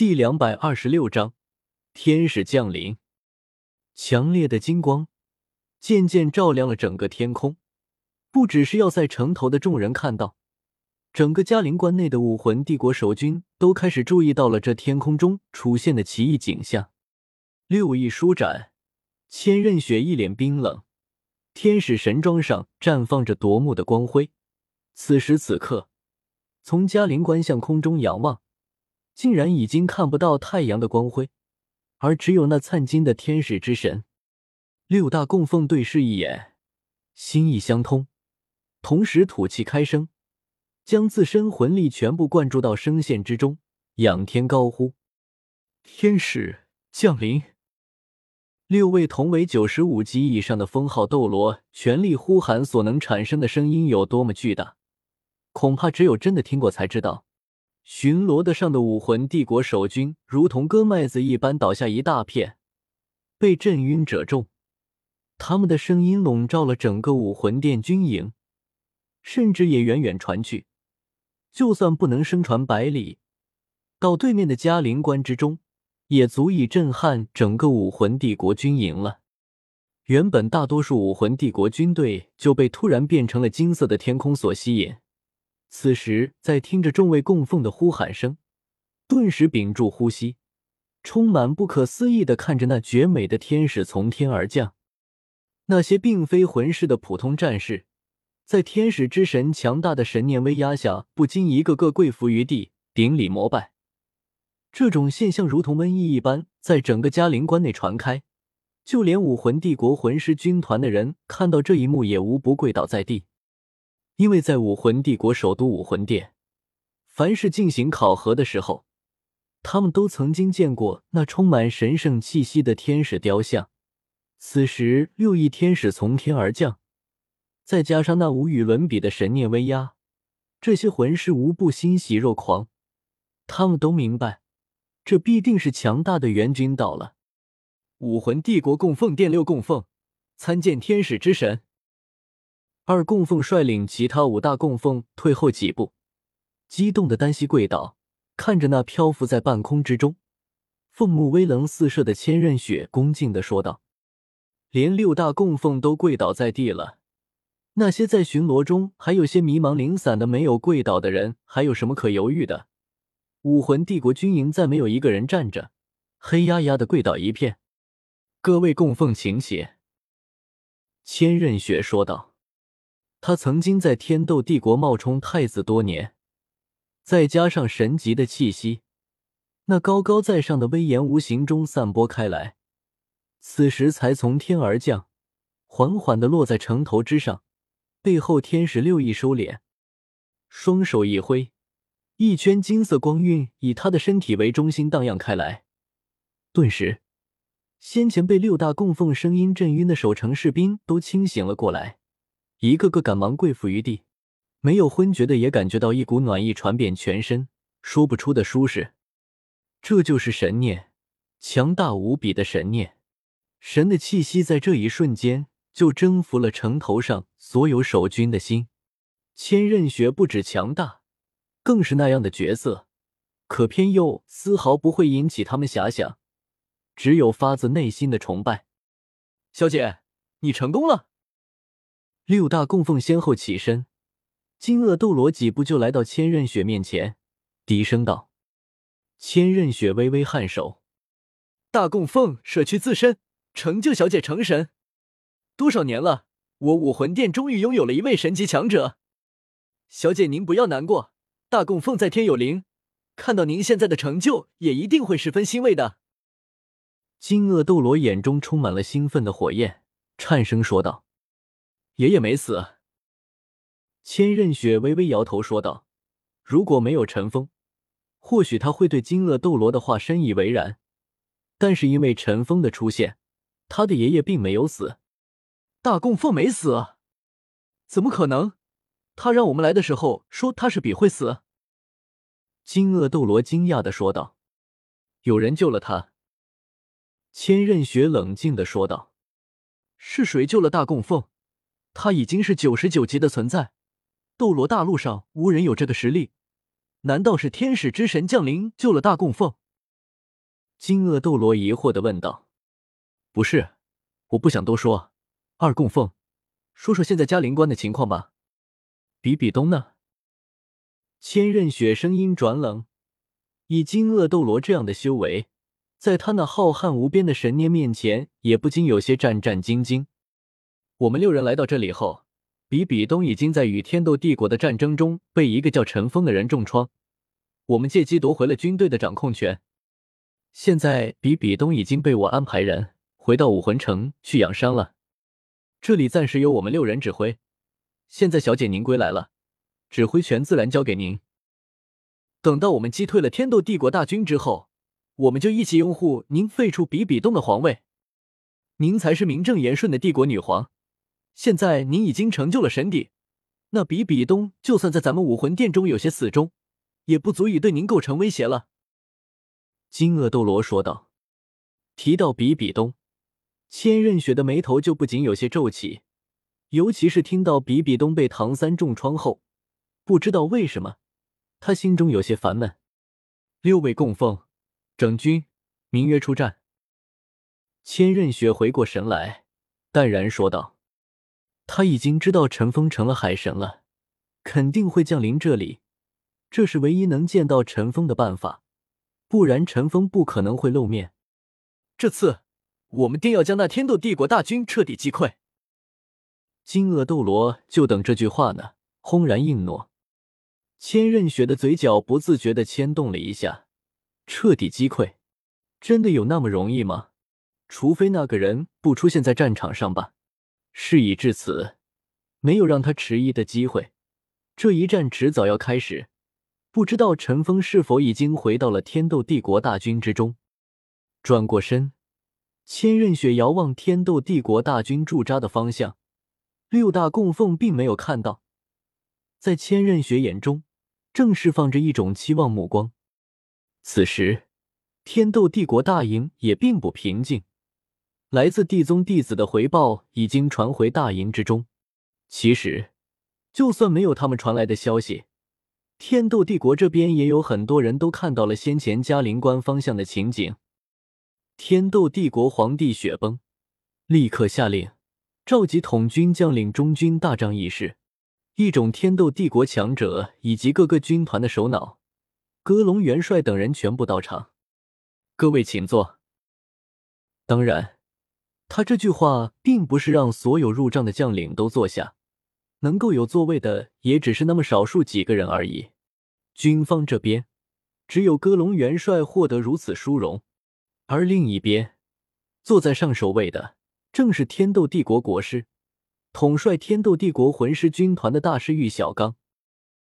第两百二十六章，天使降临。强烈的金光渐渐照亮了整个天空，不只是要塞城头的众人看到，整个嘉陵关内的武魂帝国守军都开始注意到了这天空中出现的奇异景象。六翼舒展，千仞雪一脸冰冷，天使神装上绽放着夺目的光辉。此时此刻，从嘉陵关向空中仰望。竟然已经看不到太阳的光辉，而只有那灿金的天使之神。六大供奉对视一眼，心意相通，同时吐气开声，将自身魂力全部灌注到声线之中，仰天高呼：“天使降临！”六位同为九十五级以上的封号斗罗全力呼喊，所能产生的声音有多么巨大，恐怕只有真的听过才知道。巡逻的上的武魂帝国守军如同割麦子一般倒下一大片，被震晕者众。他们的声音笼罩了整个武魂殿军营，甚至也远远传去。就算不能声传百里，到对面的嘉陵关之中，也足以震撼整个武魂帝国军营了。原本大多数武魂帝国军队就被突然变成了金色的天空所吸引。此时，在听着众位供奉的呼喊声，顿时屏住呼吸，充满不可思议的看着那绝美的天使从天而降。那些并非魂师的普通战士，在天使之神强大的神念威压下，不禁一个个跪伏于地，顶礼膜拜。这种现象如同瘟疫一般，在整个嘉陵关内传开，就连武魂帝国魂师军团的人看到这一幕，也无不跪倒在地。因为在武魂帝国首都武魂殿，凡是进行考核的时候，他们都曾经见过那充满神圣气息的天使雕像。此时六翼天使从天而降，再加上那无与伦比的神念威压，这些魂师无不欣喜若狂。他们都明白，这必定是强大的援军到了。武魂帝国供奉殿六供奉，参见天使之神。二供奉率领其他五大供奉退后几步，激动的单膝跪倒，看着那漂浮在半空之中、凤目威棱四射的千仞雪，恭敬的说道：“连六大供奉都跪倒在地了，那些在巡逻中还有些迷茫零散的没有跪倒的人，还有什么可犹豫的？武魂帝国军营再没有一个人站着，黑压压的跪倒一片。各位供奉，请起。”千仞雪说道。他曾经在天斗帝国冒充太子多年，再加上神级的气息，那高高在上的威严无形中散播开来，此时才从天而降，缓缓的落在城头之上。背后天使六翼收敛，双手一挥，一圈金色光晕以他的身体为中心荡漾开来。顿时，先前被六大供奉声音震晕的守城士兵都清醒了过来。一个个赶忙跪伏于地，没有昏厥的也感觉到一股暖意传遍全身，说不出的舒适。这就是神念，强大无比的神念，神的气息在这一瞬间就征服了城头上所有守军的心。千仞雪不止强大，更是那样的角色，可偏又丝毫不会引起他们遐想，只有发自内心的崇拜。小姐，你成功了。六大供奉先后起身，金鳄斗罗几步就来到千仞雪面前，低声道：“千仞雪微微颔首，大供奉舍去自身，成就小姐成神。多少年了，我武魂殿终于拥有了一位神级强者。小姐您不要难过，大供奉在天有灵，看到您现在的成就，也一定会十分欣慰的。”金鳄斗罗眼中充满了兴奋的火焰，颤声说道。爷爷没死，千仞雪微微摇头说道：“如果没有陈峰，或许他会对金鳄斗罗的话深以为然。但是因为陈峰的出现，他的爷爷并没有死。大供奉没死，怎么可能？他让我们来的时候说他是比会死。”金鳄斗罗惊讶的说道：“有人救了他。”千仞雪冷静的说道：“是谁救了大供奉？”他已经是九十九级的存在，斗罗大陆上无人有这个实力。难道是天使之神降临救了大供奉？金鳄斗罗疑惑的问道：“不是，我不想多说。二供奉，说说现在嘉陵关的情况吧。比比东呢？”千仞雪声音转冷，以金鳄斗罗这样的修为，在他那浩瀚无边的神念面前，也不禁有些战战兢兢。我们六人来到这里后，比比东已经在与天斗帝国的战争中被一个叫陈峰的人重创，我们借机夺回了军队的掌控权。现在比比东已经被我安排人回到武魂城去养伤了，这里暂时由我们六人指挥。现在小姐您归来了。指挥权自然交给您。等到我们击退了天斗帝国大军之后，我们就一起拥护您废除比比东的皇位。您才是名正言顺的帝国女皇。现在您已经成就了神帝，那比比东就算在咱们武魂殿中有些死忠，也不足以对您构成威胁了。”金鳄斗罗说道。提到比比东，千仞雪的眉头就不仅有些皱起，尤其是听到比比东被唐三重创后。不知道为什么，他心中有些烦闷。六位供奉，整军，明约出战。千仞雪回过神来，淡然说道：“他已经知道陈峰成了海神了，肯定会降临这里，这是唯一能见到陈峰的办法，不然陈峰不可能会露面。这次，我们定要将那天斗帝国大军彻底击溃。”金鳄斗罗就等这句话呢，轰然应诺。千仞雪的嘴角不自觉的牵动了一下，彻底击溃，真的有那么容易吗？除非那个人不出现在战场上吧。事已至此，没有让他迟疑的机会。这一战迟早要开始，不知道陈峰是否已经回到了天斗帝国大军之中。转过身，千仞雪遥望天斗帝国大军驻扎的方向，六大供奉并没有看到，在千仞雪眼中。正释放着一种期望目光。此时，天斗帝国大营也并不平静。来自地宗弟子的回报已经传回大营之中。其实，就算没有他们传来的消息，天斗帝国这边也有很多人都看到了先前嘉陵关方向的情景。天斗帝国皇帝雪崩，立刻下令召集统军将领、中军大帐议事。一种天斗帝国强者以及各个军团的首脑，戈隆元帅等人全部到场。各位请坐。当然，他这句话并不是让所有入帐的将领都坐下，能够有座位的也只是那么少数几个人而已。军方这边，只有戈隆元帅获得如此殊荣，而另一边，坐在上首位的正是天斗帝国国师。统帅天斗帝国魂师军团的大师玉小刚，